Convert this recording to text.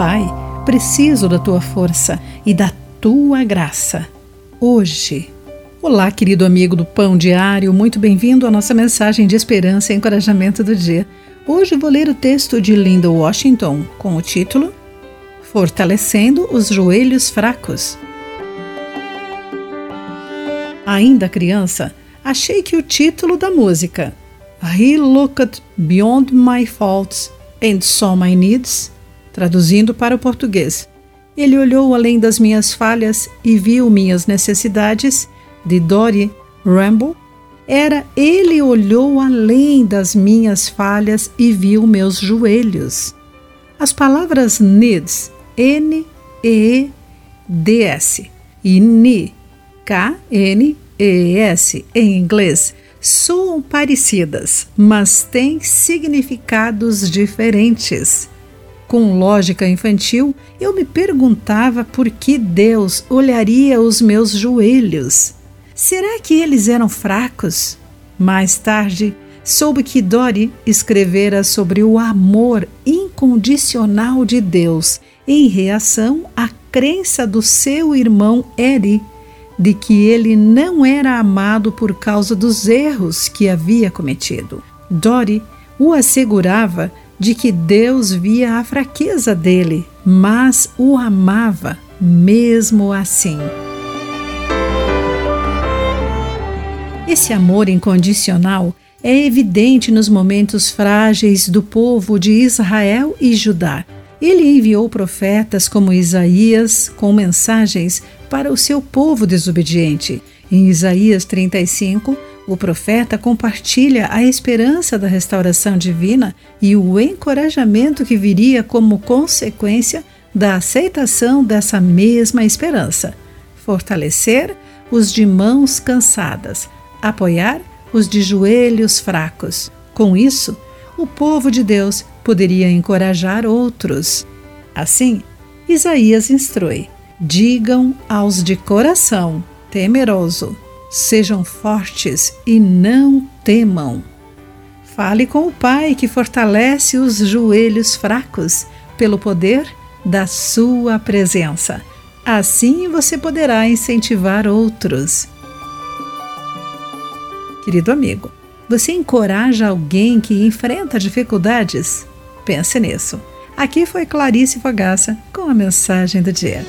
Pai, preciso da tua força e da tua graça. Hoje. Olá, querido amigo do Pão Diário, muito bem-vindo à nossa mensagem de esperança e encorajamento do dia. Hoje vou ler o texto de Linda Washington com o título Fortalecendo os Joelhos Fracos. Ainda criança, achei que o título da música He Looked Beyond My Faults and Saw My Needs, traduzindo para o português, ele olhou além das minhas falhas e viu minhas necessidades, de Dory Rambo, era ele olhou além das minhas falhas e viu meus joelhos. As palavras needs, N E D S e ni, K N E S em inglês soam parecidas, mas têm significados diferentes. Com lógica infantil, eu me perguntava por que Deus olharia os meus joelhos. Será que eles eram fracos? Mais tarde, soube que Dory escrevera sobre o amor incondicional de Deus em reação à crença do seu irmão Eri de que ele não era amado por causa dos erros que havia cometido. Dory o assegurava de que Deus via a fraqueza dele, mas o amava mesmo assim. Esse amor incondicional é evidente nos momentos frágeis do povo de Israel e Judá. Ele enviou profetas como Isaías com mensagens para o seu povo desobediente. Em Isaías 35, o profeta compartilha a esperança da restauração divina e o encorajamento que viria como consequência da aceitação dessa mesma esperança. Fortalecer os de mãos cansadas, apoiar os de joelhos fracos. Com isso, o povo de Deus poderia encorajar outros. Assim, Isaías instrui: digam aos de coração temeroso, sejam fortes e não temam. Fale com o Pai que fortalece os joelhos fracos pelo poder da sua presença. Assim você poderá incentivar outros. Querido amigo, você encoraja alguém que enfrenta dificuldades? Pense nisso. Aqui foi Clarice Fogaça com a mensagem do dia.